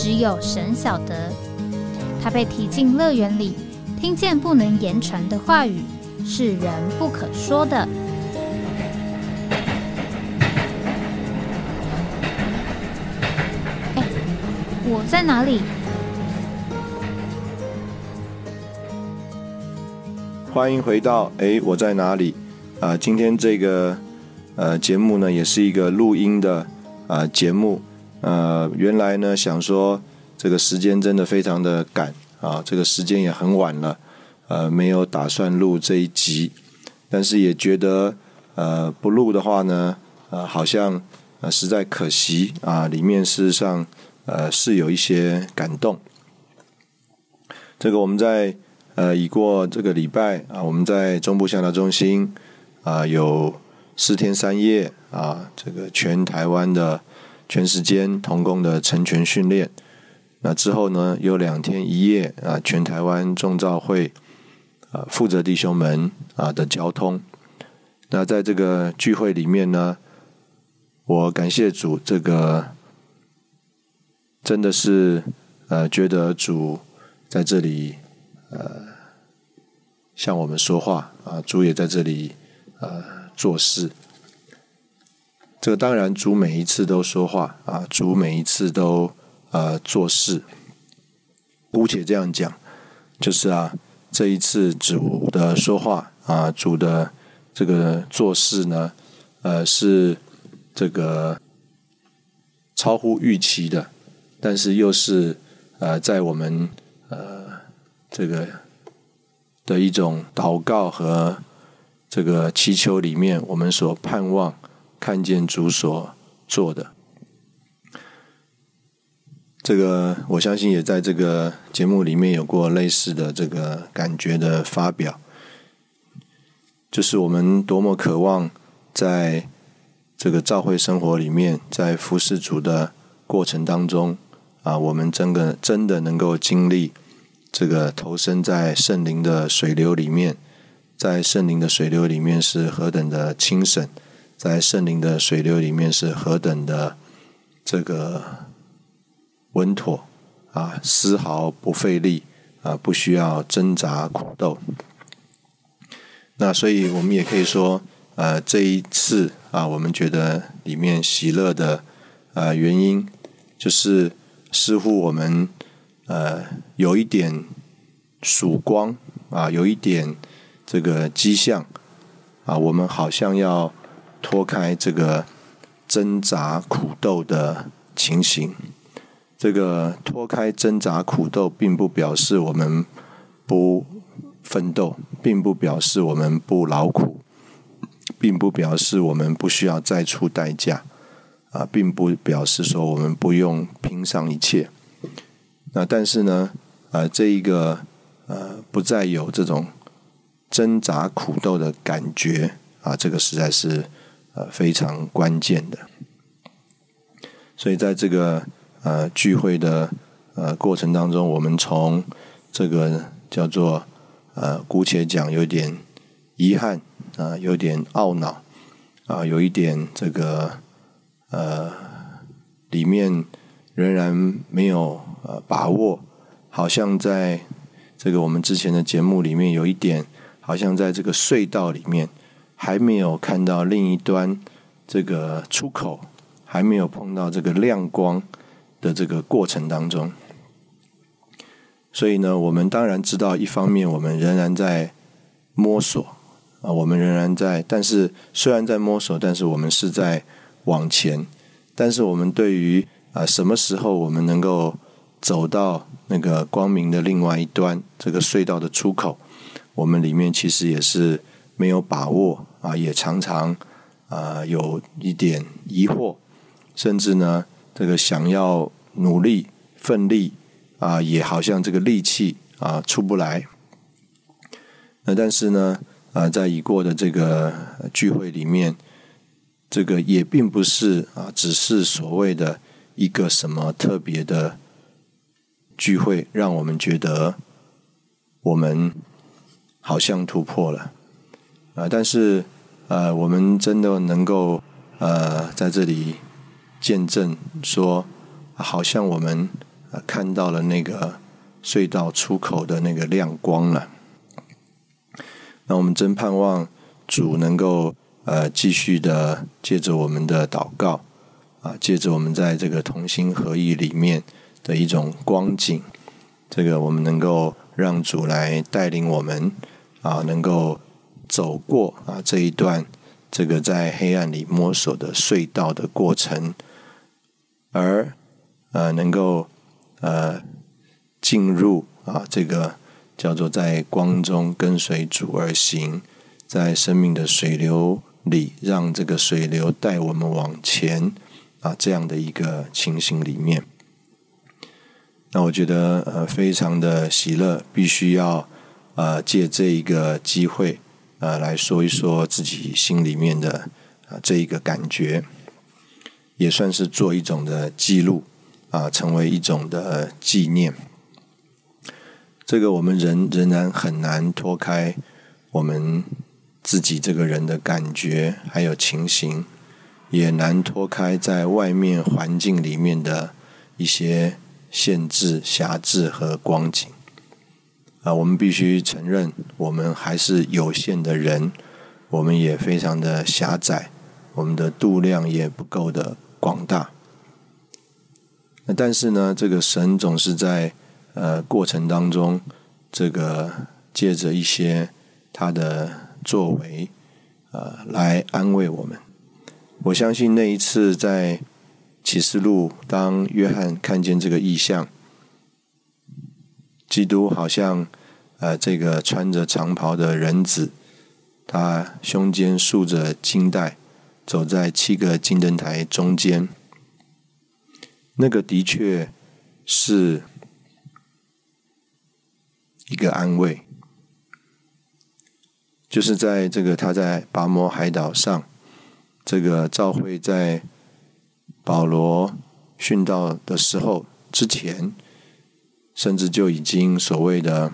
只有神晓得，他被提进乐园里，听见不能言传的话语，是人不可说的。哎，我在哪里？欢迎回到哎，我在哪里？啊，今天这个呃节目呢，也是一个录音的啊节目。呃，原来呢想说这个时间真的非常的赶啊，这个时间也很晚了，呃，没有打算录这一集，但是也觉得呃不录的话呢，呃好像呃实在可惜啊，里面事实上呃是有一些感动。这个我们在呃已过这个礼拜啊，我们在中部向导中心啊有四天三夜啊，这个全台湾的。全时间同工的成全训练，那之后呢，有两天一夜啊，全台湾众召会啊，负责弟兄们啊的交通。那在这个聚会里面呢，我感谢主，这个真的是呃，觉得主在这里呃向我们说话啊，主也在这里呃做事。这当然，主每一次都说话啊，主每一次都呃做事。姑且这样讲，就是啊，这一次主的说话啊，主的这个做事呢，呃，是这个超乎预期的，但是又是呃，在我们呃这个的一种祷告和这个祈求里面，我们所盼望。看见主所做的，这个我相信也在这个节目里面有过类似的这个感觉的发表，就是我们多么渴望在这个教会生活里面，在服侍主的过程当中啊，我们真的真的能够经历这个投身在圣灵的水流里面，在圣灵的水流里面是何等的清省。在圣灵的水流里面是何等的这个稳妥啊，丝毫不费力啊，不需要挣扎苦斗。那所以我们也可以说，呃，这一次啊，我们觉得里面喜乐的呃原因，就是似乎我们呃有一点曙光啊，有一点这个迹象啊，我们好像要。脱开这个挣扎苦斗的情形，这个脱开挣扎苦斗，并不表示我们不奋斗，并不表示我们不劳苦，并不表示我们不需要再出代价啊，并不表示说我们不用拼上一切。那但是呢，呃，这一个呃，不再有这种挣扎苦斗的感觉啊，这个实在是。呃，非常关键的，所以在这个呃聚会的呃过程当中，我们从这个叫做呃姑且讲有点遗憾啊，有点懊恼啊，有一点这个呃里面仍然没有呃把握，好像在这个我们之前的节目里面有一点，好像在这个隧道里面。还没有看到另一端这个出口，还没有碰到这个亮光的这个过程当中，所以呢，我们当然知道，一方面我们仍然在摸索啊，我们仍然在，但是虽然在摸索，但是我们是在往前，但是我们对于啊什么时候我们能够走到那个光明的另外一端，这个隧道的出口，我们里面其实也是。没有把握啊，也常常啊有一点疑惑，甚至呢，这个想要努力奋力啊，也好像这个力气啊出不来。那但是呢，啊，在已过的这个聚会里面，这个也并不是啊，只是所谓的一个什么特别的聚会，让我们觉得我们好像突破了啊。但是呃，我们真的能够呃在这里见证说，好像我们看到了那个隧道出口的那个亮光了。那我们真盼望主能够呃继续的借着我们的祷告啊，借着我们在这个同心合意里面的一种光景，这个我们能够让主来带领我们啊，能够走过啊这一段这个在黑暗里摸索的隧道的过程，而呃能够呃进入啊这个。叫做在光中跟随主而行，在生命的水流里，让这个水流带我们往前啊，这样的一个情形里面，那我觉得呃非常的喜乐，必须要呃借这一个机会呃来说一说自己心里面的啊这一个感觉，也算是做一种的记录啊，成为一种的纪念。这个我们人仍然很难脱开我们自己这个人的感觉，还有情形，也难脱开在外面环境里面的一些限制、辖制和光景。啊，我们必须承认，我们还是有限的人，我们也非常的狭窄，我们的度量也不够的广大。那但是呢，这个神总是在。呃，过程当中，这个借着一些他的作为，呃，来安慰我们。我相信那一次在启示录，当约翰看见这个意象，基督好像呃，这个穿着长袍的人子，他胸间束着金带，走在七个金灯台中间，那个的确是。一个安慰，就是在这个他在拔摩海岛上，这个召会在保罗殉道的时候之前，甚至就已经所谓的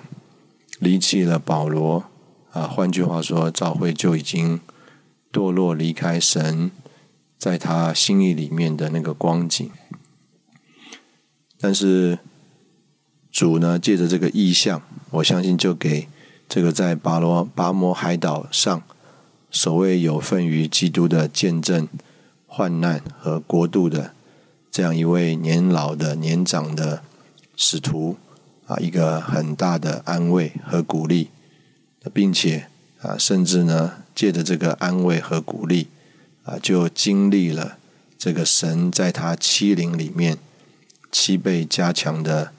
离弃了保罗啊。换句话说，召会就已经堕落离开神，在他心意里面的那个光景，但是。主呢，借着这个意象，我相信就给这个在巴罗巴摩海岛上，所谓有份于基督的见证、患难和国度的这样一位年老的年长的使徒啊，一个很大的安慰和鼓励，并且啊，甚至呢，借着这个安慰和鼓励啊，就经历了这个神在他欺凌里面七倍加强的。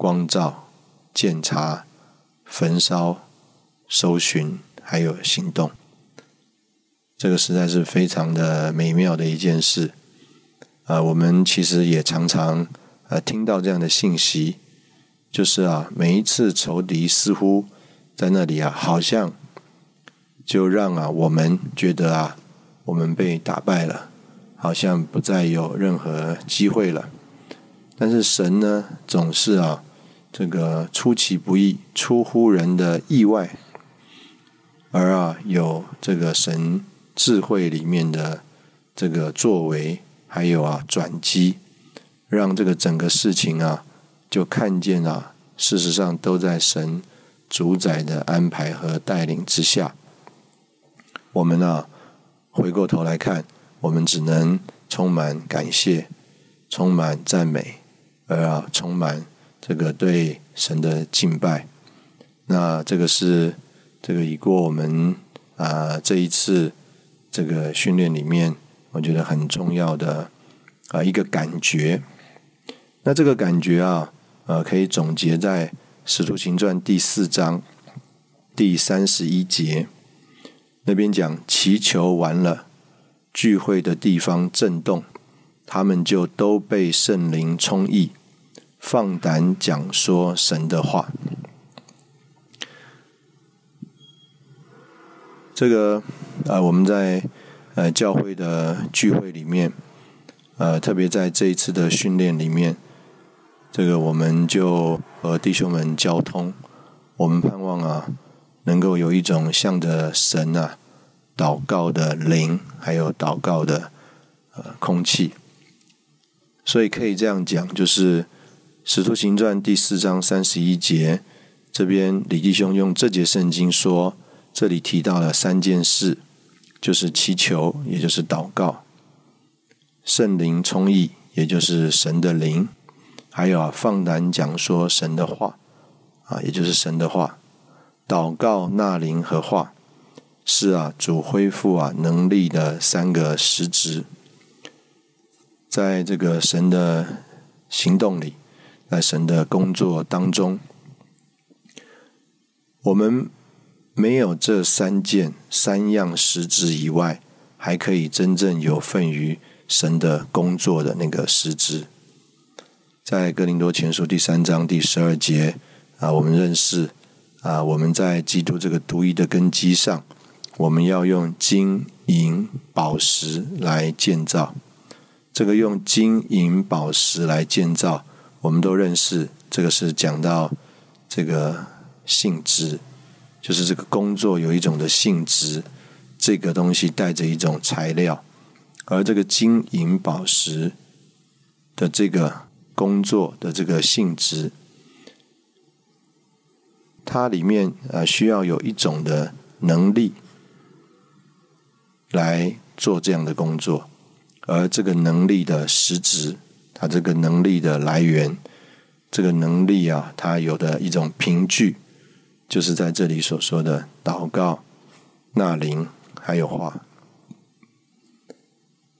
光照、检查、焚烧、搜寻，还有行动，这个实在是非常的美妙的一件事。啊，我们其实也常常呃听到这样的信息，就是啊，每一次仇敌似乎在那里啊，好像就让啊我们觉得啊，我们被打败了，好像不再有任何机会了。但是神呢，总是啊。这个出其不意、出乎人的意外，而啊有这个神智慧里面的这个作为，还有啊转机，让这个整个事情啊就看见啊，事实上都在神主宰的安排和带领之下。我们啊回过头来看，我们只能充满感谢，充满赞美，而啊充满。这个对神的敬拜，那这个是这个已过我们啊这一次这个训练里面，我觉得很重要的啊一个感觉。那这个感觉啊，呃，可以总结在《使徒行传》第四章第三十一节那边讲：祈求完了，聚会的地方震动，他们就都被圣灵充溢。放胆讲说神的话。这个呃，我们在呃教会的聚会里面，呃，特别在这一次的训练里面，这个我们就和弟兄们交通，我们盼望啊，能够有一种向着神啊祷告的灵，还有祷告的呃空气。所以可以这样讲，就是《使徒行传》第四章三十一节，这边李弟兄用这节圣经说。这里提到了三件事，就是祈求，也就是祷告；圣灵充溢，也就是神的灵；还有啊，放胆讲说神的话，啊，也就是神的话。祷告、纳灵和话，是啊，主恢复啊能力的三个实质。在这个神的行动里，在神的工作当中，我们。没有这三件三样实质以外，还可以真正有份于神的工作的那个实质。在哥林多前书第三章第十二节啊，我们认识啊，我们在基督这个独一的根基上，我们要用金银宝石来建造。这个用金银宝石来建造，我们都认识，这个是讲到这个性质。就是这个工作有一种的性质，这个东西带着一种材料，而这个金银宝石的这个工作的这个性质，它里面啊需要有一种的能力来做这样的工作，而这个能力的实质，它这个能力的来源，这个能力啊，它有的一种凭据。就是在这里所说的祷告、纳灵，还有话。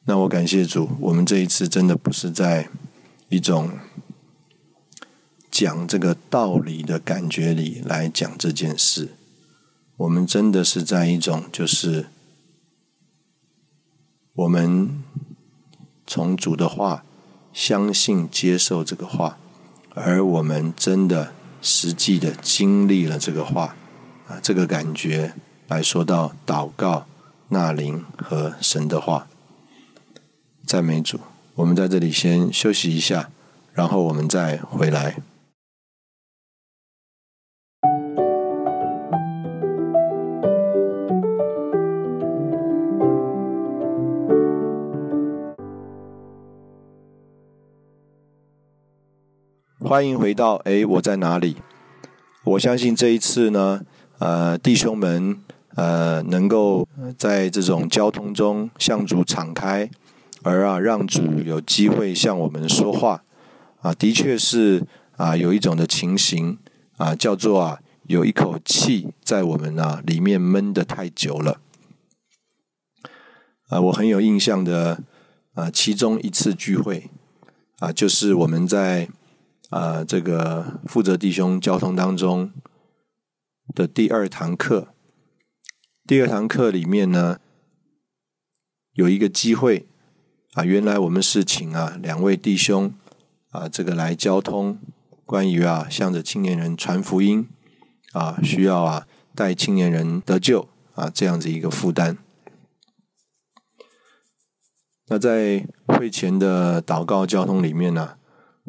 那我感谢主，我们这一次真的不是在一种讲这个道理的感觉里来讲这件事，我们真的是在一种就是我们从主的话相信接受这个话，而我们真的。实际的经历了这个话啊，这个感觉来说到祷告、纳灵和神的话，赞美主。我们在这里先休息一下，然后我们再回来。欢迎回到哎，我在哪里？我相信这一次呢，呃，弟兄们呃，能够在这种交通中向主敞开，而啊，让主有机会向我们说话啊，的确是啊，有一种的情形啊，叫做啊，有一口气在我们啊里面闷得太久了啊，我很有印象的啊，其中一次聚会啊，就是我们在。啊，这个负责弟兄交通当中的第二堂课，第二堂课里面呢，有一个机会啊，原来我们是请啊两位弟兄啊，这个来交通，关于啊向着青年人传福音啊，需要啊带青年人得救啊这样子一个负担。那在会前的祷告交通里面呢？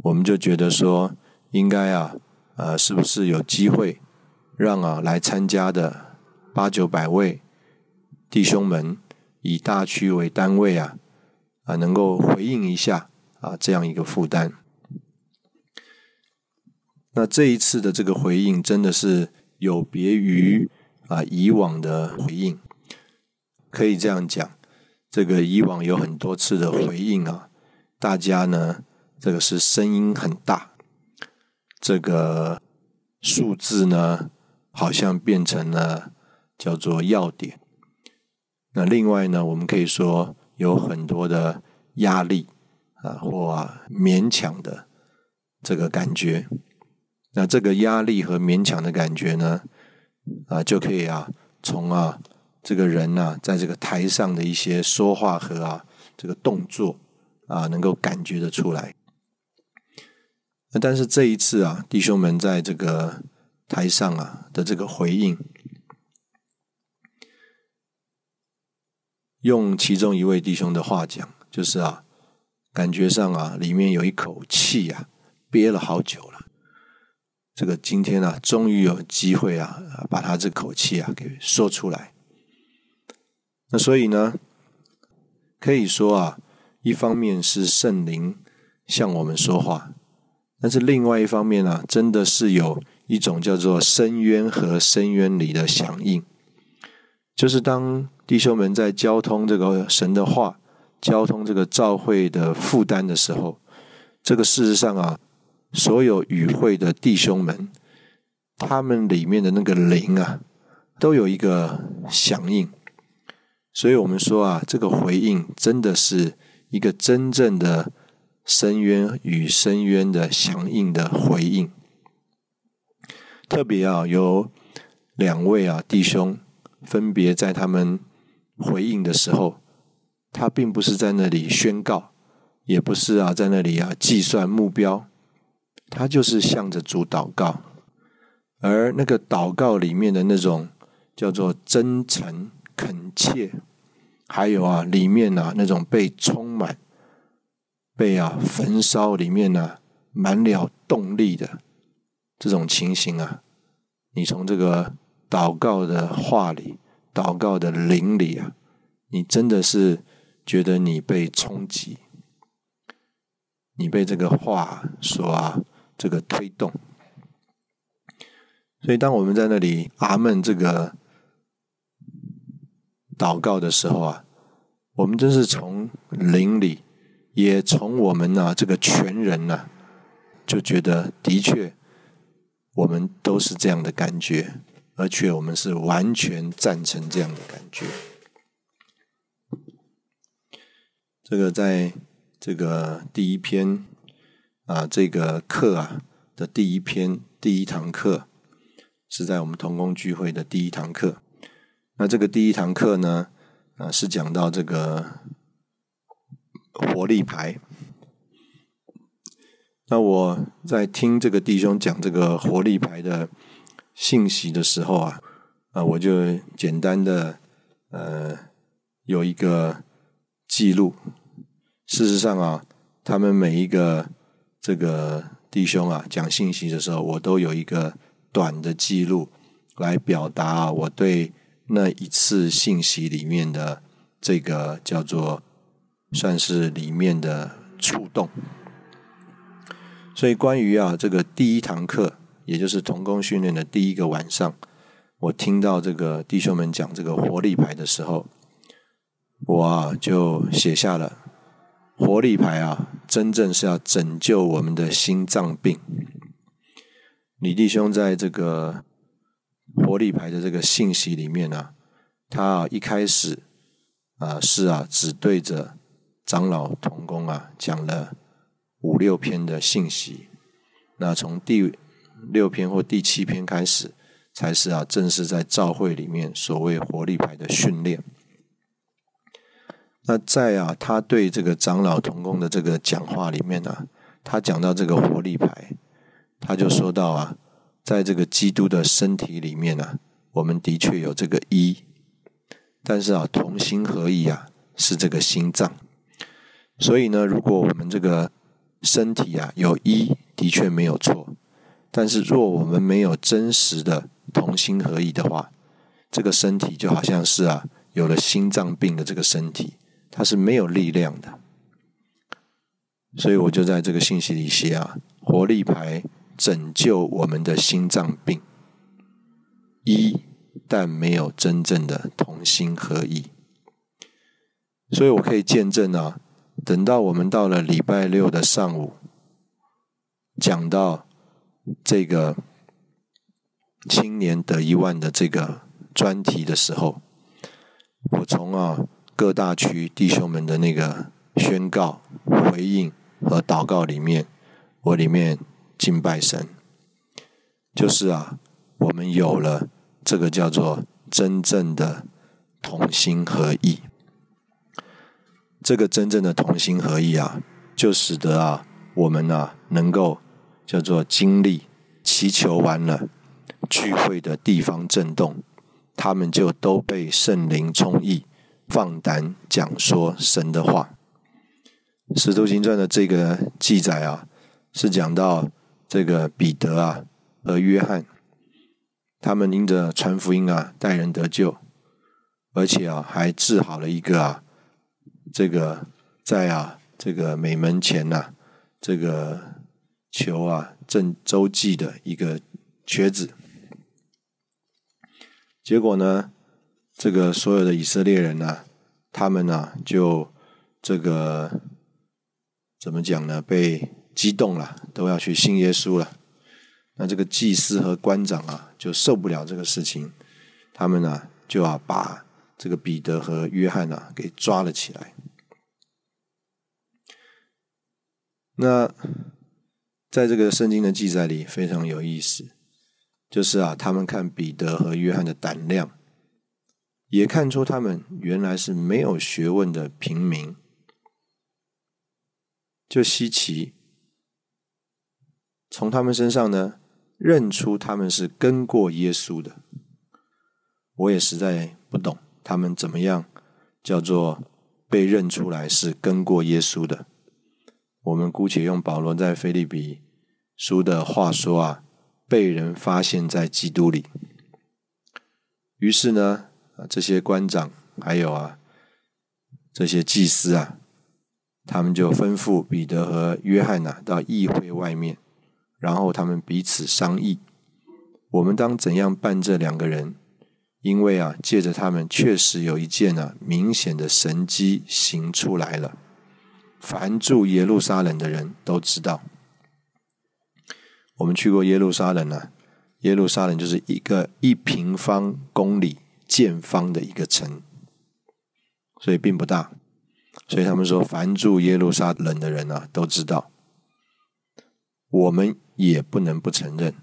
我们就觉得说，应该啊，呃，是不是有机会让啊来参加的八九百位弟兄们，以大区为单位啊，啊，能够回应一下啊这样一个负担。那这一次的这个回应，真的是有别于啊以往的回应，可以这样讲，这个以往有很多次的回应啊，大家呢。这个是声音很大，这个数字呢，好像变成了叫做要点。那另外呢，我们可以说有很多的压力啊，或勉强的这个感觉。那这个压力和勉强的感觉呢，啊，就可以啊，从啊这个人呢，在这个台上的一些说话和啊这个动作啊，能够感觉得出来。那但是这一次啊，弟兄们在这个台上啊的这个回应，用其中一位弟兄的话讲，就是啊，感觉上啊，里面有一口气啊，憋了好久了。这个今天啊，终于有机会啊，把他这口气啊给说出来。那所以呢，可以说啊，一方面是圣灵向我们说话，但是另外一方面呢，真的是有一种叫做深渊和深渊里的响应，就是当。弟兄们在交通这个神的话，交通这个召会的负担的时候，这个事实上啊，所有与会的弟兄们，他们里面的那个灵啊，都有一个响应。所以我们说啊，这个回应真的是一个真正的深渊与深渊的响应的回应。特别啊，有两位啊弟兄，分别在他们。回应的时候，他并不是在那里宣告，也不是啊，在那里啊计算目标，他就是向着主祷告，而那个祷告里面的那种叫做真诚恳切，还有啊里面啊那种被充满、被啊焚烧里面呢满了动力的这种情形啊，你从这个祷告的话里。祷告的灵里啊，你真的是觉得你被冲击，你被这个话所啊这个推动。所以，当我们在那里阿门这个祷告的时候啊，我们真是从灵里，也从我们呢这个全人呢，就觉得的确，我们都是这样的感觉。而且我们是完全赞成这样的感觉。这个在这个第一篇啊，这个课啊的第一篇第一堂课，是在我们同工聚会的第一堂课。那这个第一堂课呢，啊是讲到这个活力牌。那我在听这个弟兄讲这个活力牌的。信息的时候啊，啊，我就简单的呃有一个记录。事实上啊，他们每一个这个弟兄啊讲信息的时候，我都有一个短的记录来表达我对那一次信息里面的这个叫做算是里面的触动。所以关于啊这个第一堂课。也就是童工训练的第一个晚上，我听到这个弟兄们讲这个活力牌的时候，我啊就写下了活力牌啊，真正是要拯救我们的心脏病。李弟兄在这个活力牌的这个信息里面呢，他啊一开始啊是啊只对着长老童工啊讲了五六篇的信息，那从第。六篇或第七篇开始，才是啊，正是在教会里面所谓活力牌的训练。那在啊，他对这个长老同工的这个讲话里面呢，他讲到这个活力牌，他就说到啊，在这个基督的身体里面呢，我们的确有这个一，但是啊，同心合一啊，是这个心脏。所以呢，如果我们这个身体啊有一，的确没有错。但是，若我们没有真实的同心合意的话，这个身体就好像是啊，有了心脏病的这个身体，它是没有力量的。所以，我就在这个信息里写啊，活力牌拯救我们的心脏病，一但没有真正的同心合意。所以我可以见证啊，等到我们到了礼拜六的上午，讲到。这个青年得一万的这个专题的时候，我从啊各大区弟兄们的那个宣告、回应和祷告里面，我里面敬拜神，就是啊，我们有了这个叫做真正的同心合意。这个真正的同心合意啊，就使得啊我们啊能够。叫做经历祈求完了，聚会的地方震动，他们就都被圣灵充溢，放胆讲说神的话。使徒行传的这个记载啊，是讲到这个彼得啊和约翰，他们因着传福音啊，带人得救，而且啊还治好了一个啊这个在啊这个美门前呐这个求啊正周记的一个瘸子。结果呢，这个所有的以色列人呢，他们呢就这个。怎么讲呢？被激动了，都要去信耶稣了。那这个祭司和官长啊，就受不了这个事情，他们呢就要把这个彼得和约翰啊给抓了起来。那在这个圣经的记载里非常有意思，就是啊，他们看彼得和约翰的胆量，也看出他们原来是没有学问的平民。就稀奇，从他们身上呢，认出他们是跟过耶稣的。我也实在不懂他们怎么样叫做被认出来是跟过耶稣的。我们姑且用保罗在菲利比书的话说啊，被人发现在基督里。于是呢，啊这些官长还有啊这些祭司啊。他们就吩咐彼得和约翰呐到议会外面，然后他们彼此商议：我们当怎样办这两个人？因为啊，借着他们确实有一件啊明显的神迹行出来了。凡住耶路撒冷的人都知道。我们去过耶路撒冷啊，耶路撒冷就是一个一平方公里见方的一个城，所以并不大。所以他们说，凡住耶路撒冷的人啊，都知道。我们也不能不承认。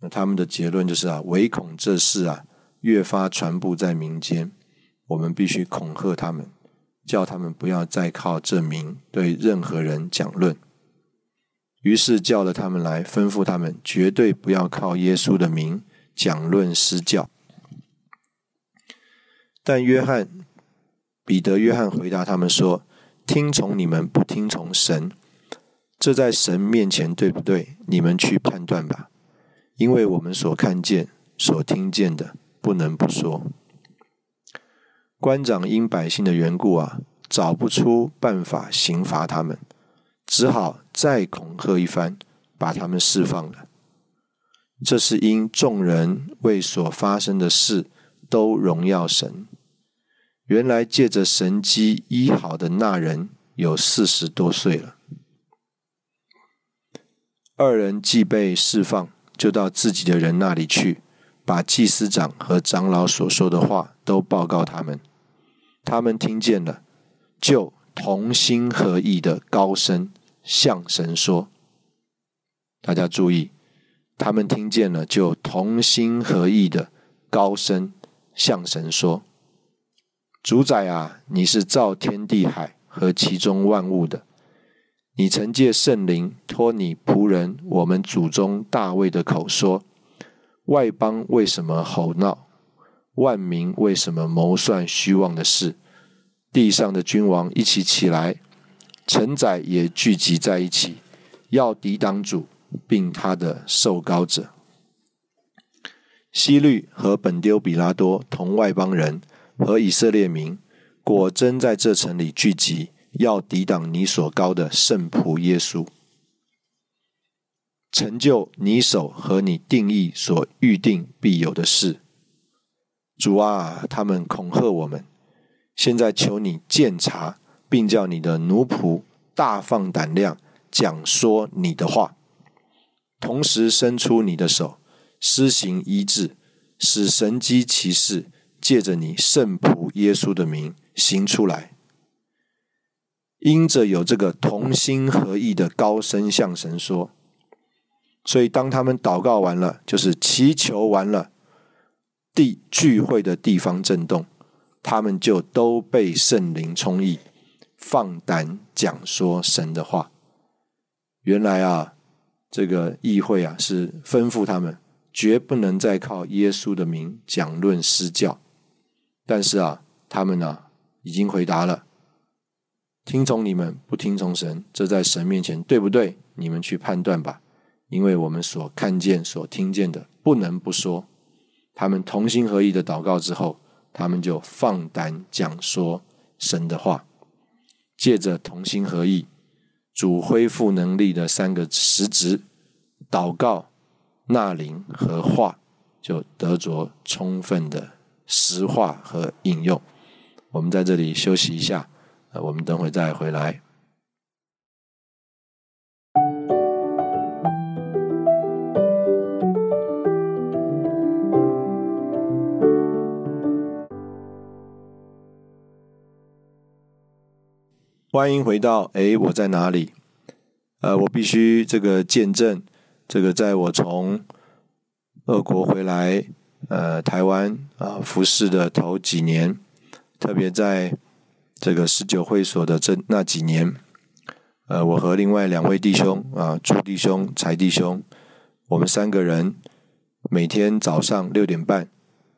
那他们的结论就是啊，唯恐这事啊越发传布在民间，我们必须恐吓他们，叫他们不要再靠这名对任何人讲论。于是叫了他们来，吩咐他们绝对不要靠耶稣的名讲论施教。但约翰。彼得、约翰回答他们说：“听从你们，不听从神，这在神面前对不对？你们去判断吧。因为我们所看见、所听见的，不能不说。”官长因百姓的缘故啊，找不出办法刑罚他们，只好再恐吓一番，把他们释放了。这是因众人为所发生的事都荣耀神。原来借着神机医好的那人有四十多岁了。二人既被释放，就到自己的人那里去，把祭司长和长老所说的话都报告他们。他们听见了，就同心合意的高声向神说：“大家注意，他们听见了，就同心合意的高声向神说。”主宰啊，你是造天地海和其中万物的。你曾借圣灵托你仆人我们祖宗大卫的口说：外邦为什么吼闹？万民为什么谋算虚妄的事？地上的君王一起起来，臣宰也聚集在一起，要抵挡主，并他的受膏者。希律和本丢比拉多同外邦人。和以色列民果真在这城里聚集，要抵挡你所高的圣仆耶稣，成就你手和你定义所预定必有的事。主啊，他们恐吓我们，现在求你鉴察，并叫你的奴仆大放胆量讲说你的话，同时伸出你的手，施行医治，使神机骑士。借着你圣仆耶稣的名行出来，因着有这个同心合意的高声向神说，所以当他们祷告完了，就是祈求完了，地聚会的地方震动，他们就都被圣灵充溢，放胆讲说神的话。原来啊，这个议会啊是吩咐他们绝不能再靠耶稣的名讲论施教。但是啊，他们呢已经回答了：听从你们，不听从神，这在神面前对不对？你们去判断吧。因为我们所看见、所听见的，不能不说。他们同心合意的祷告之后，他们就放胆讲说神的话，借着同心合意。主恢复能力的三个实质：祷告、纳灵和话，就得着充分的实化和应用。我们在这里休息一下，呃，我们等会再回来。欢迎回到哎，我在哪里？呃，我必须这个见证，这个在我从俄国回来，呃，台湾啊服侍的头几年，特别在这个十九会所的这那几年，呃，我和另外两位弟兄啊，朱弟兄、柴弟兄，我们三个人每天早上六点半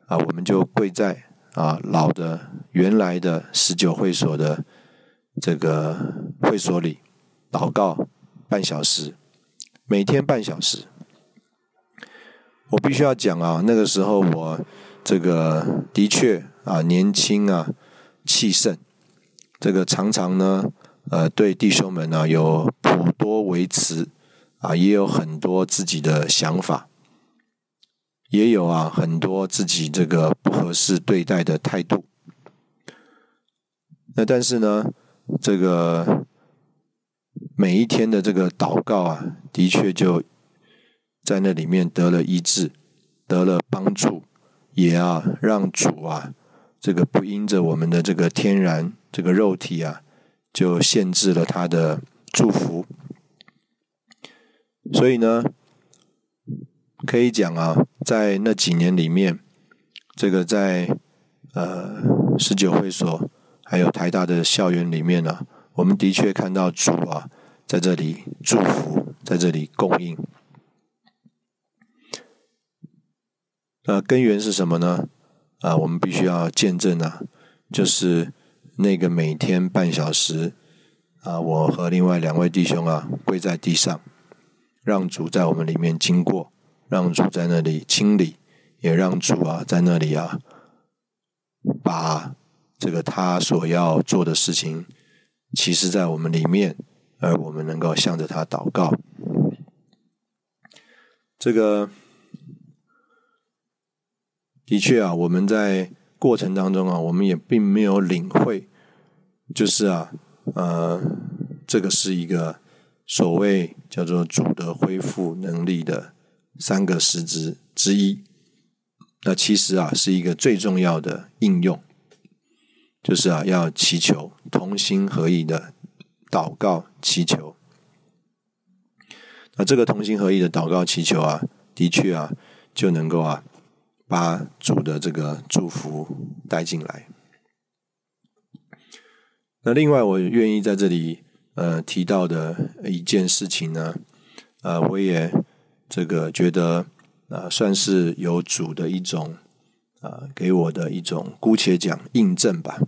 啊，我们就跪在啊老的原来的十九会所的。这个会所里祷告半小时，每天半小时。我必须要讲啊，那个时候我这个的确啊年轻啊气盛，这个常常呢呃对弟兄们呢有颇多维持啊，也有很多自己的想法，也有啊很多自己这个不合适对待的态度。那但是呢？这个每一天的这个祷告啊，的确就在那里面得了医治，得了帮助，也啊让主啊这个不因着我们的这个天然这个肉体啊，就限制了他的祝福。所以呢，可以讲啊，在那几年里面，这个在呃十九会所。还有台大的校园里面呢，我们的确看到主啊在这里祝福，在这里供应。那根源是什么呢？啊，我们必须要见证啊，就是那个每天半小时啊，我和另外两位弟兄啊跪在地上，让主在我们里面经过，让主在那里清理，也让主啊在那里啊把。这个他所要做的事情，其实，在我们里面，而我们能够向着他祷告。这个的确啊，我们在过程当中啊，我们也并没有领会，就是啊，呃，这个是一个所谓叫做主的恢复能力的三个实质之一。那其实啊，是一个最重要的应用。就是啊，要祈求同心合意的祷告祈求。那这个同心合意的祷告祈求啊，的确啊，就能够啊，把主的这个祝福带进来。那另外，我愿意在这里呃提到的一件事情呢，呃，我也这个觉得啊，算是有主的一种。啊，给我的一种姑且讲印证吧，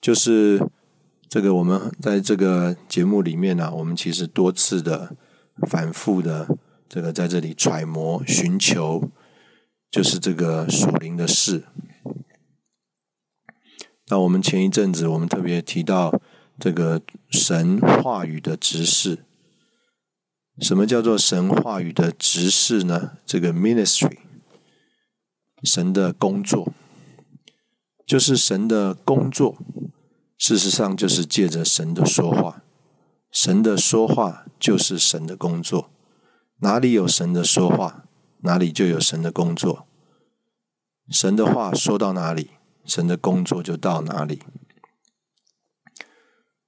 就是这个我们在这个节目里面呢，我们其实多次的反复的这个在这里揣摩寻求，就是这个属灵的事。那我们前一阵子我们特别提到这个神话语的执事，什么叫做神话语的执事呢？这个 ministry。神的工作就是神的工作，事实上就是借着神的说话，神的说话就是神的工作。哪里有神的说话，哪里就有神的工作。神的话说到哪里，神的工作就到哪里。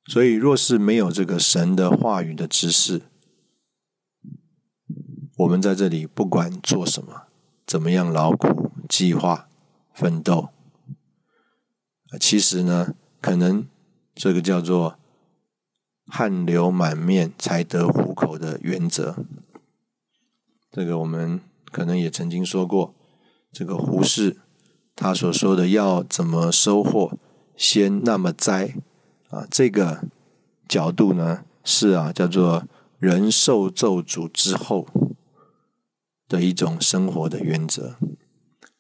所以，若是没有这个神的话语的知识，我们在这里不管做什么，怎么样劳苦。计划奋斗，其实呢，可能这个叫做汗流满面才得糊口的原则。这个我们可能也曾经说过，这个胡适他所说的要怎么收获，先那么栽啊，这个角度呢是啊叫做人受咒诅之后的一种生活的原则。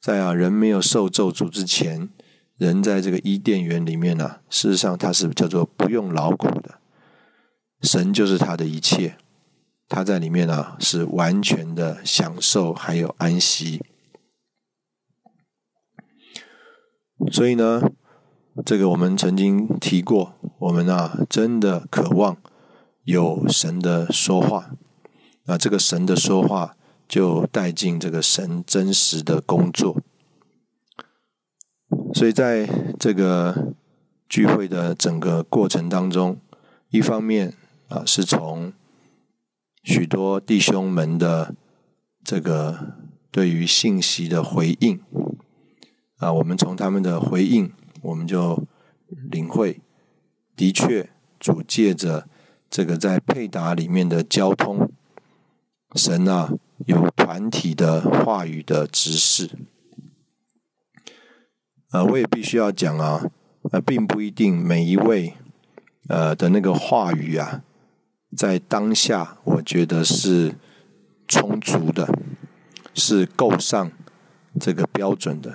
在啊人没有受咒诅之前，人在这个伊甸园里面呢，事实上他是叫做不用劳苦的，神就是他的一切。他在里面呢，是完全的享受，还有安息。所以呢，这个我们曾经提过，我们啊真的渴望有神的说话，那这个神的说话就带进这个神真实的工作。所以在这个聚会的整个过程当中，一方面啊是从许多弟兄们的这个对于信息的回应啊，我们从他们的回应，我们就领会，的确主借着这个在配搭里面的交通，神啊有团体的话语的指示。呃，我也必须要讲啊，呃，并不一定每一位呃的那个话语啊。在当下，我觉得是充足的，是够上这个标准的。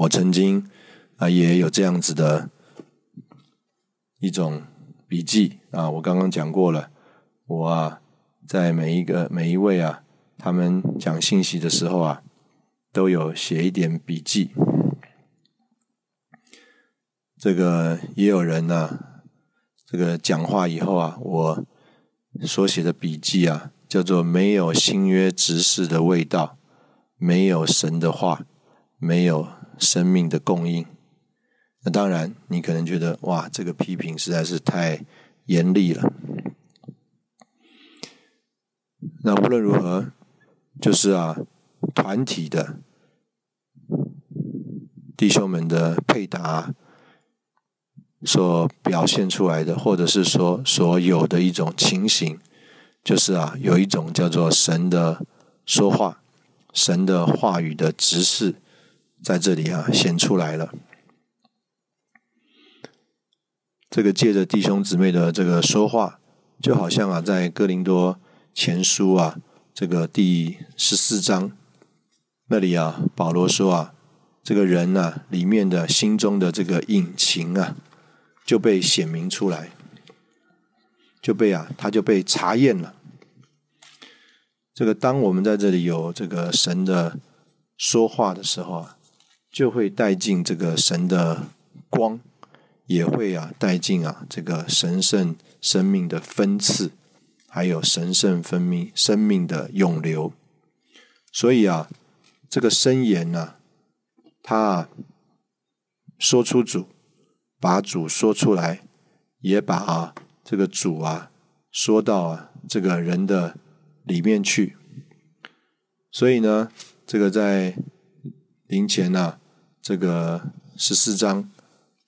我曾经啊也有这样子的一种笔记啊，我刚刚讲过了。我啊在每一个每一位啊，他们讲信息的时候啊，都有写一点笔记。这个也有人呢。这个讲话以后啊，我所写的笔记啊，叫做“没有新约执事的味道，没有神的话，没有生命的供应”。那当然，你可能觉得哇，这个批评实在是太严厉了。那无论如何，就是啊，团体的弟兄们的配搭。所表现出来的，或者是说所有的一种情形，就是啊，有一种叫做神的说话，神的话语的指示，在这里啊显出来了。这个借着弟兄姊妹的这个说话，就好像啊，在哥林多前书啊这个第十四章那里啊，保罗说啊，这个人呢里面的心中的这个隐情啊。就被显明出来，就被啊，他就被查验了。这个当我们在这里有这个神的说话的时候啊，就会带进这个神的光，也会啊带进啊这个神圣生命的分次，还有神圣分命生命的涌流。所以啊，这个箴言呢，他啊说出主。把主说出来，也把这个主啊说到这个人的里面去。所以呢，这个在灵前呢，这个十四章，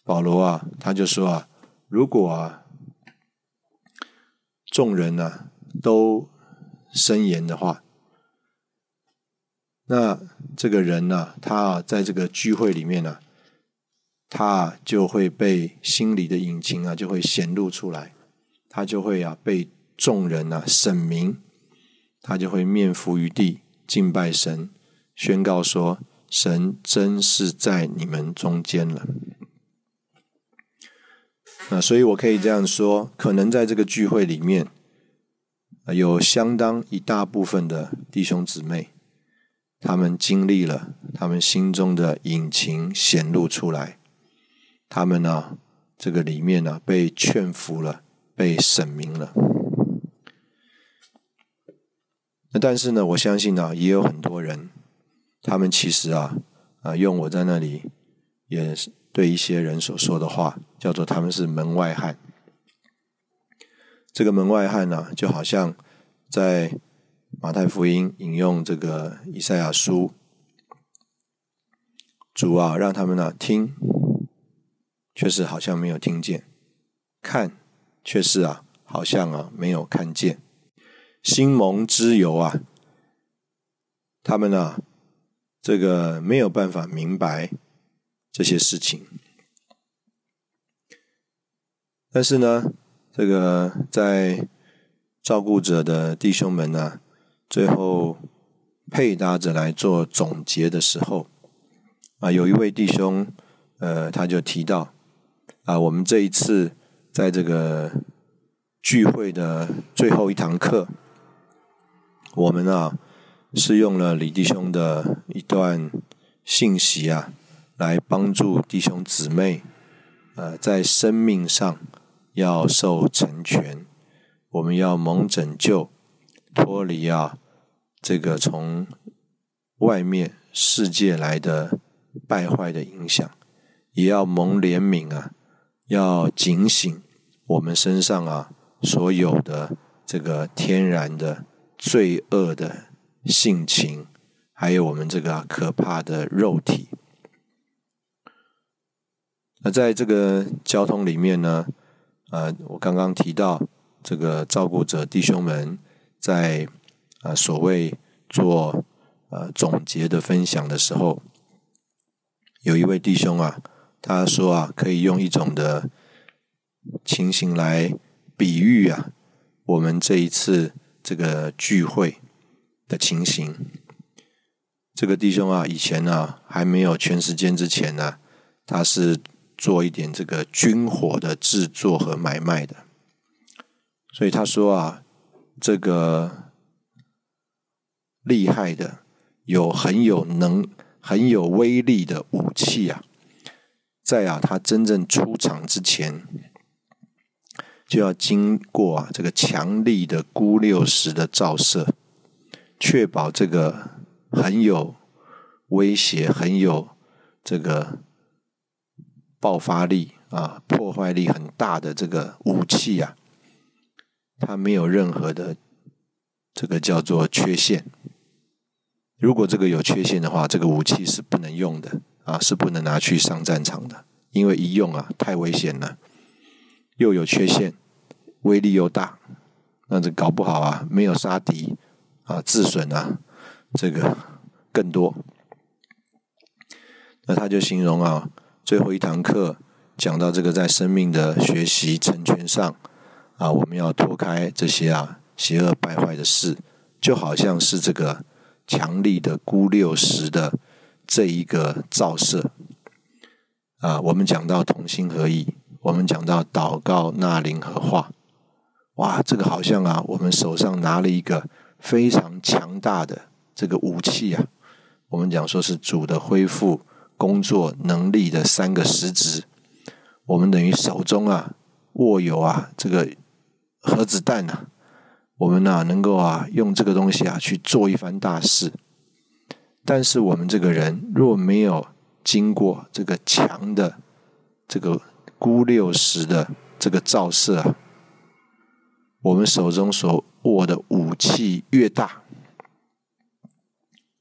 保罗啊，他就说啊，如果啊众人呢都申言的话，那这个人呢，他在这个聚会里面呢。他就会被心里的隐情啊，就会显露出来，他就会啊被众人啊审明，他就会面伏于地敬拜神，宣告说：神真是在你们中间了。那所以我可以这样说，可能在这个聚会里面，有相当一大部分的弟兄姊妹，他们经历了他们心中的隐情显露出来。他们呢，这个里面呢被劝服了，被审明了。那但是呢，我相信呢，也有很多人，他们其实啊啊，用我在那里也对一些人所说的话，叫做他们是门外汉。这个门外汉呢，就好像在马太福音引用这个以赛亚书，主啊，让他们呢听。却是好像没有听见，看却是啊，好像啊没有看见。心蒙之油啊，他们呢，这个没有办法明白这些事情。但是呢，这个在照顾者的弟兄们呢，最后配搭着来做总结的时候，啊，有一位弟兄，呃，他就提到，啊，我们这一次在这个聚会的最后一堂课，我们啊是用了李弟兄的一段信息啊，来帮助弟兄姊妹，呃，在生命上。要受成全，我们要蒙拯救，脱离啊这个从外面世界来的败坏的影响，也要蒙怜悯啊，要警醒我们身上啊所有的这个天然的罪恶的性情，还有我们这个可怕的肉体。那在这个交通里面呢？呃，我刚刚提到这个照顾者弟兄们在啊所谓做呃总结的分享的时候，有一位弟兄啊，他说啊，可以用一种的情形来比喻啊，我们这一次这个聚会的情形。这个弟兄啊，以前呢还没有全时间之前呢，他是。做一点这个军火的制作和买卖的，所以他说啊，这个厉害的、有很有能、很有威力的武器啊，在啊他真正出场之前，就要经过啊这个强力的钴六十的照射，确保这个很有威胁、很有这个。爆发力啊，破坏力很大的这个武器啊，它没有任何的这个叫做缺陷。如果这个有缺陷的话，这个武器是不能用的啊，是不能拿去上战场的，因为一用啊太危险了，又有缺陷，威力又大，那这搞不好啊没有杀敌啊，自损啊这个更多。那他就形容啊。最后一堂课讲到这个，在生命的学习成全上啊，我们要脱开这些啊邪恶败坏的事，就好像是这个强力的钴六十的这一个照射啊。我们讲到同心合意，我们讲到祷告纳灵和化，哇，这个好像啊，我们手上拿了一个非常强大的这个武器啊。我们讲说是主的恢复。工作能力的三个实质，我们等于手中啊握有啊这个核子弹呐，我们呐能够啊用这个东西啊去做一番大事。但是我们这个人若没有经过这个强的这个钴六十的这个照射啊，我们手中所握的武器越大，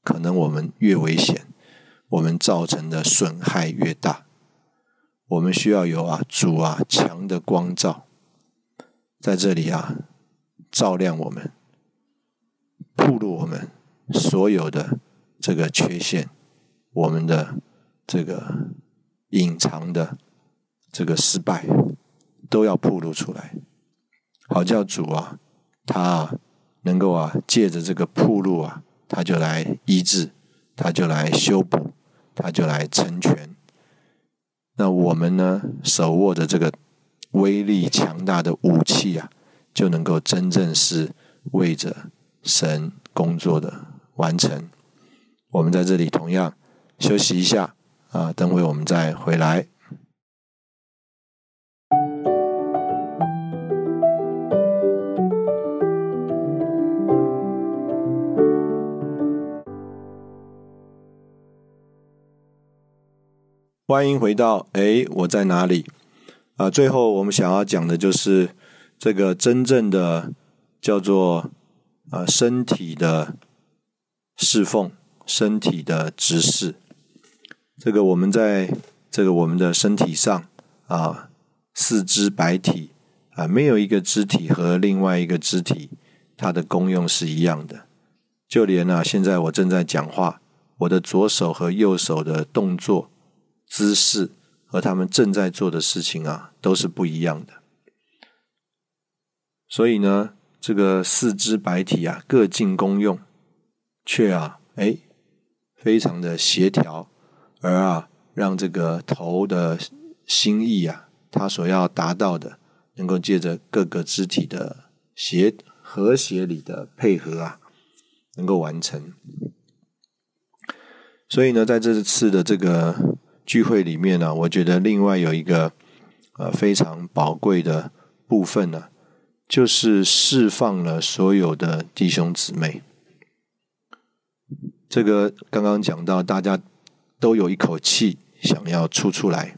可能我们越危险。我们造成的损害越大，我们需要有啊主啊强的光照，在这里啊照亮我们，暴露我们所有的这个缺陷，我们的这个隐藏的这个失败，都要暴露出来，好叫主啊他能够啊借着这个铺路啊，他就来医治，他就来修补。他就来成全，那我们呢？手握着这个威力强大的武器啊，就能够真正是为着神工作的完成。我们在这里同样休息一下啊，等会我们再回来。欢迎回到哎，我在哪里？啊，最后我们想要讲的就是这个真正的叫做啊身体的侍奉，身体的指示。这个我们在这个我们的身体上啊，四肢百体啊，没有一个肢体和另外一个肢体它的功用是一样的。就连啊，现在我正在讲话，我的左手和右手的动作姿势和他们正在做的事情啊，都是不一样的。所以呢，这个四肢百体啊，各尽功用，却啊，哎，非常的协调，而啊，让这个头的心意啊，他所要达到的，能够借着各个肢体的协和谐里的配合啊。能够完成，所以呢，在这次的这个聚会里面呢，我觉得另外有一个呃非常宝贵的部分呢，就是释放了所有的弟兄姊妹。这个刚刚讲到，大家都有一口气想要出出来，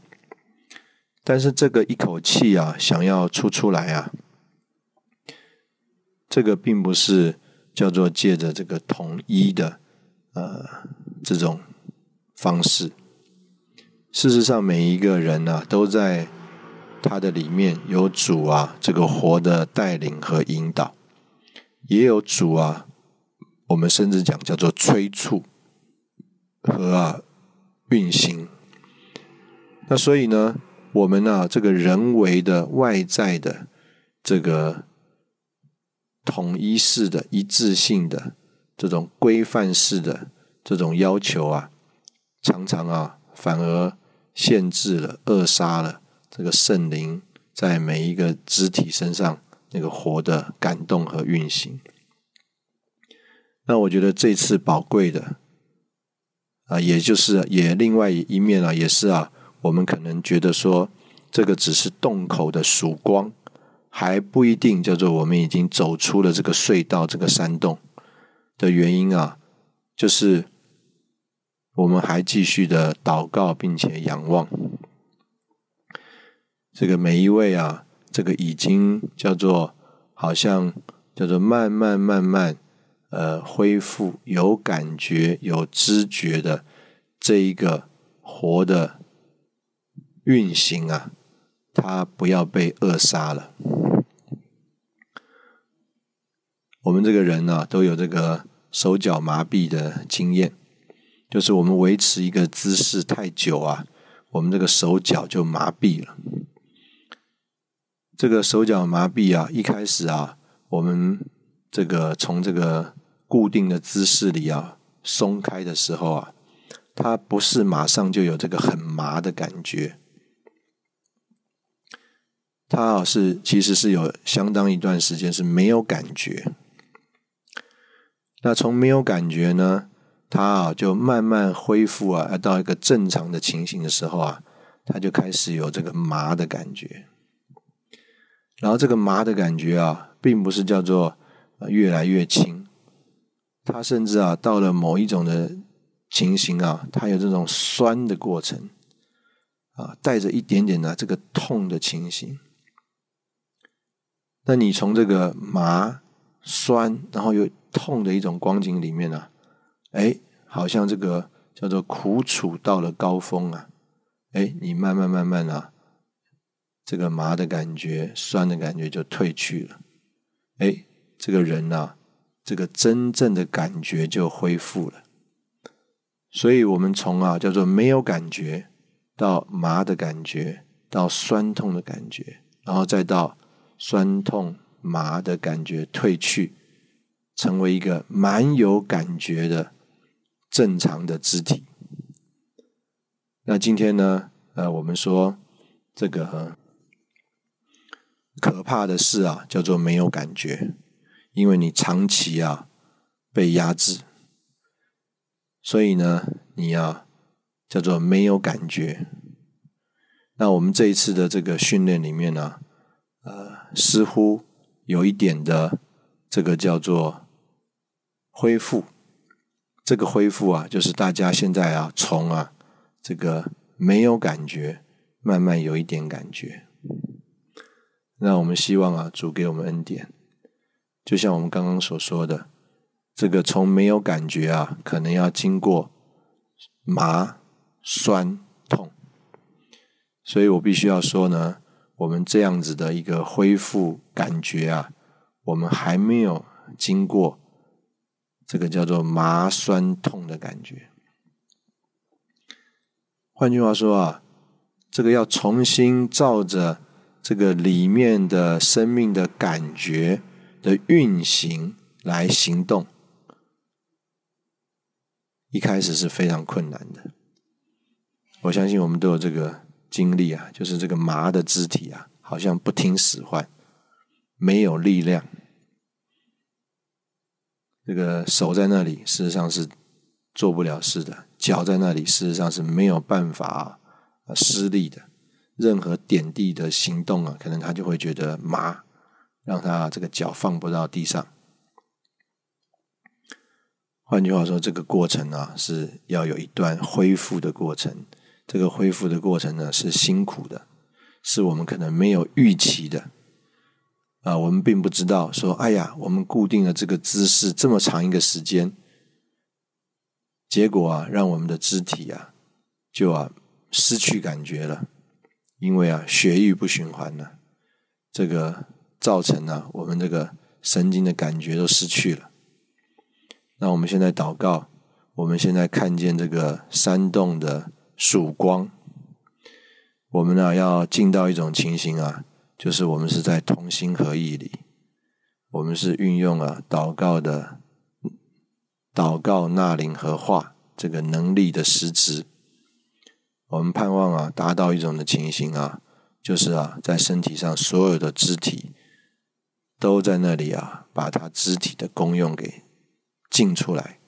但是这个一口气啊，想要出出来啊，这个并不是。叫做借着这个统一的呃这种方式，事实上每一个人呢都在他的里面有主啊这个活的带领和引导，也有主啊，我们甚至讲叫做催促和啊运行。那所以呢，我们呢这个人为的外在的这个。统一式的、一致性的这种规范式的这种要求啊，常常啊，反而限制了、扼杀了这个圣灵在每一个肢体身上那个活的感动和运行。那我觉得这次宝贵的啊，也就是也另外一面啊，也是啊，我们可能觉得说，这个只是洞口的曙光。还不一定叫做我们已经走出了这个隧道、这个山洞的原因啊，就是我们还继续的祷告，并且仰望这个每一位啊，这个已经叫做好像叫做慢慢慢慢呃恢复有感觉、有知觉的这一个活的运行啊，它不要被扼杀了。我们这个人呢，都有这个手脚麻痹的经验，就是我们维持一个姿势太久啊，我们这个手脚就麻痹了。这个手脚麻痹啊，一开始啊，我们这个从这个固定的姿势里啊松开的时候啊，它不是马上就有这个很麻的感觉，它啊是其实是有相当一段时间是没有感觉。那从没有感觉呢，它啊就慢慢恢复啊，到一个正常的情形的时候啊，它就开始有这个麻的感觉。然后这个麻的感觉啊，并不是叫做越来越轻，它甚至啊到了某一种的情形啊，它有这种酸的过程啊，带着一点点的这个痛的情形。那你从这个麻酸，然后又痛的一种光景里面呢，哎，好像这个叫做苦楚到了高峰啊，哎，你慢慢慢慢啊，这个麻的感觉、酸的感觉就退去了，哎，这个人呐，这个真正的感觉就恢复了。所以，我们从啊叫做没有感觉，到麻的感觉，到酸痛的感觉，然后再到酸痛麻的感觉退去。成为一个蛮有感觉的正常的肢体。那今天呢？呃，我们说这个可怕的事啊，叫做没有感觉，因为你长期啊被压制，所以呢，你要叫做没有感觉。那我们这一次的这个训练里面呢，呃，似乎有一点的这个叫做。恢复，这个恢复啊，就是大家现在啊，从啊这个没有感觉，慢慢有一点感觉。那我们希望啊，主给我们恩典，就像我们刚刚所说的，这个从没有感觉啊，可能要经过麻、酸、痛，所以我必须要说呢，我们这样子的一个恢复感觉啊，我们还没有经过这个叫做麻酸痛的感觉。换句话说啊，这个要重新照着这个里面的生命的感觉的运行来行动，一开始是非常困难的。我相信我们都有这个经历啊，就是这个麻的肢体啊，好像不听使唤，没有力量。这个手在那里，事实上是做不了事的。脚在那里，事实上是没有办法啊施力的。任何点地的行动啊，可能他就会觉得麻，让他这个脚放不到地上。换句话说，这个过程啊是要有一段恢复的过程。这个恢复的过程呢是辛苦的，是我们可能没有预期的啊。我们并不知道说，哎呀，我们固定了这个姿势这么长一个时间。结果啊，让我们的肢体啊，就啊失去感觉了，因为啊血液不循环了，这个造成了我们这个神经的感觉都失去了。那我们现在祷告，我们现在看见这个山洞的曙光，我们呢要进到一种情形啊，就是我们是在同心合意里，我们是运用啊祷告的。祷告、纳灵和化这个能力的实质，我们盼望啊，达到一种的情形啊，就是啊，在身体上所有的肢体都在那里啊，把它肢体的功用给尽出来，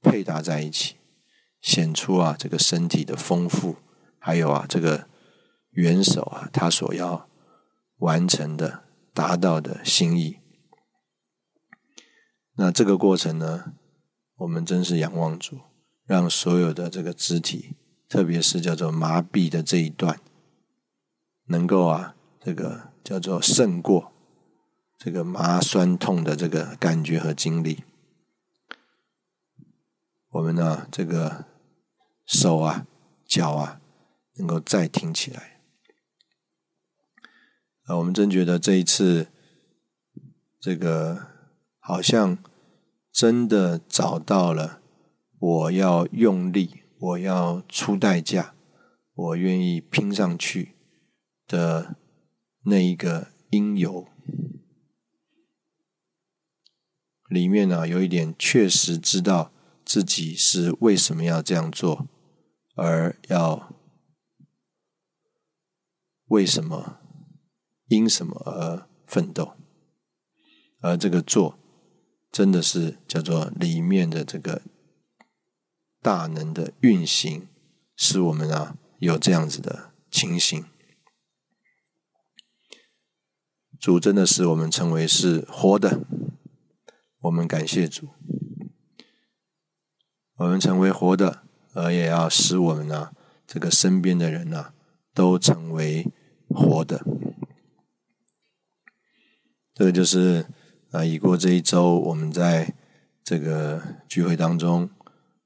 配搭在一起，显出啊这个身体的丰富，还有啊这个元首啊他所要完成的、达到的心意。那这个过程呢？我们真是仰望主，让所有的这个肢体，特别是叫做麻痹的这一段，能够啊，这个叫做胜过这个麻酸痛的这个感觉和经历。我们呢，这个手啊、脚啊，能够再挺起来。我们真觉得这一次，这个好像。真的找到了，我要用力，我要出代价，我愿意拼上去的那一个因由，里面呢有一点确实知道自己是为什么要这样做，而要为什么因什么而奋斗，而这个做。真的是叫做里面的这个大能的运行，使我们啊有这样子的情形。主真的使我们成为是活的，我们感谢主。我们成为活的，而也要使我们呢这个身边的人呢都成为活的。这个就是。啊，已过这一周，我们在这个聚会当中，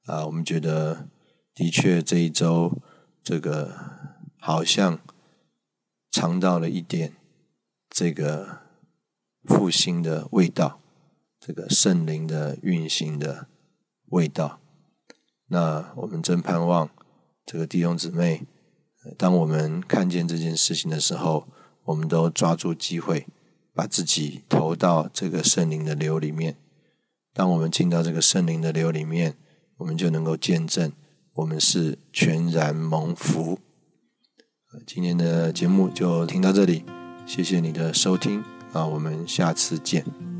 啊，我们觉得的确这一周，这个好像尝到了一点这个复兴的味道，这个圣灵的运行的味道。那我们真盼望这个弟兄姊妹，当我们看见这件事情的时候，我们都抓住机会。把自己投到这个圣灵的流里面。当我们进到这个圣灵的流里面，我们就能够见证我们是全然蒙福。今天的节目就听到这里，谢谢你的收听啊，我们下次见。